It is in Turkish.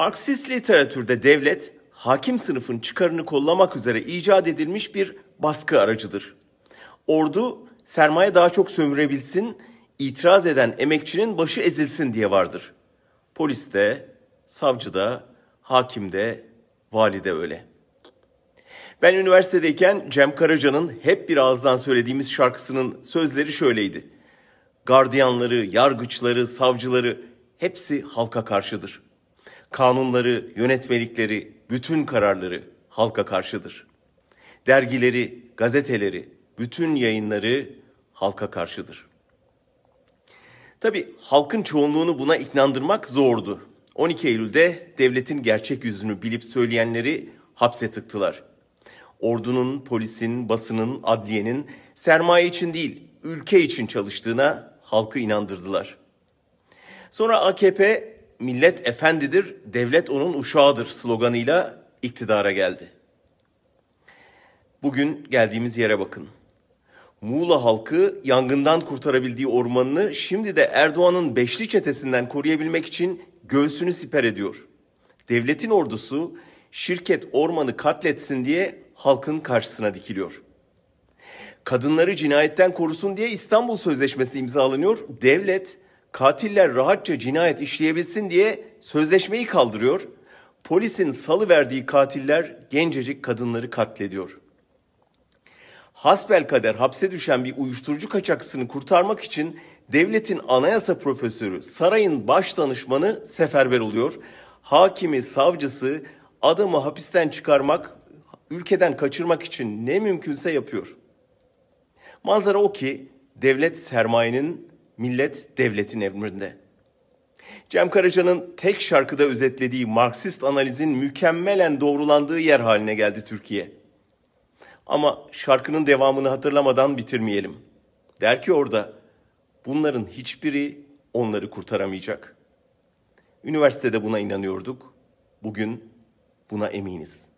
Marksist literatürde devlet, hakim sınıfın çıkarını kollamak üzere icat edilmiş bir baskı aracıdır. Ordu, sermaye daha çok sömürebilsin, itiraz eden emekçinin başı ezilsin diye vardır. Polis de, savcı da, hakim de, vali de öyle. Ben üniversitedeyken Cem Karaca'nın hep bir ağızdan söylediğimiz şarkısının sözleri şöyleydi. Gardiyanları, yargıçları, savcıları hepsi halka karşıdır. Kanunları, yönetmelikleri, bütün kararları halka karşıdır. Dergileri, gazeteleri, bütün yayınları halka karşıdır. Tabi halkın çoğunluğunu buna iknandırmak zordu. 12 Eylül'de devletin gerçek yüzünü bilip söyleyenleri hapse tıktılar. Ordunun, polisin, basının, adliyenin sermaye için değil, ülke için çalıştığına halkı inandırdılar. Sonra AKP millet efendidir, devlet onun uşağıdır sloganıyla iktidara geldi. Bugün geldiğimiz yere bakın. Muğla halkı yangından kurtarabildiği ormanını şimdi de Erdoğan'ın beşli çetesinden koruyabilmek için göğsünü siper ediyor. Devletin ordusu şirket ormanı katletsin diye halkın karşısına dikiliyor. Kadınları cinayetten korusun diye İstanbul Sözleşmesi imzalanıyor. Devlet katiller rahatça cinayet işleyebilsin diye sözleşmeyi kaldırıyor. Polisin salı verdiği katiller gencecik kadınları katlediyor. Hasbel kader hapse düşen bir uyuşturucu kaçakçısını kurtarmak için devletin anayasa profesörü, sarayın baş danışmanı seferber oluyor. Hakimi, savcısı adamı hapisten çıkarmak, ülkeden kaçırmak için ne mümkünse yapıyor. Manzara o ki devlet sermayenin, millet devletin emrinde. Cem Karaca'nın tek şarkıda özetlediği Marksist analizin mükemmelen doğrulandığı yer haline geldi Türkiye. Ama şarkının devamını hatırlamadan bitirmeyelim. Der ki orada, bunların hiçbiri onları kurtaramayacak. Üniversitede buna inanıyorduk. Bugün buna eminiz.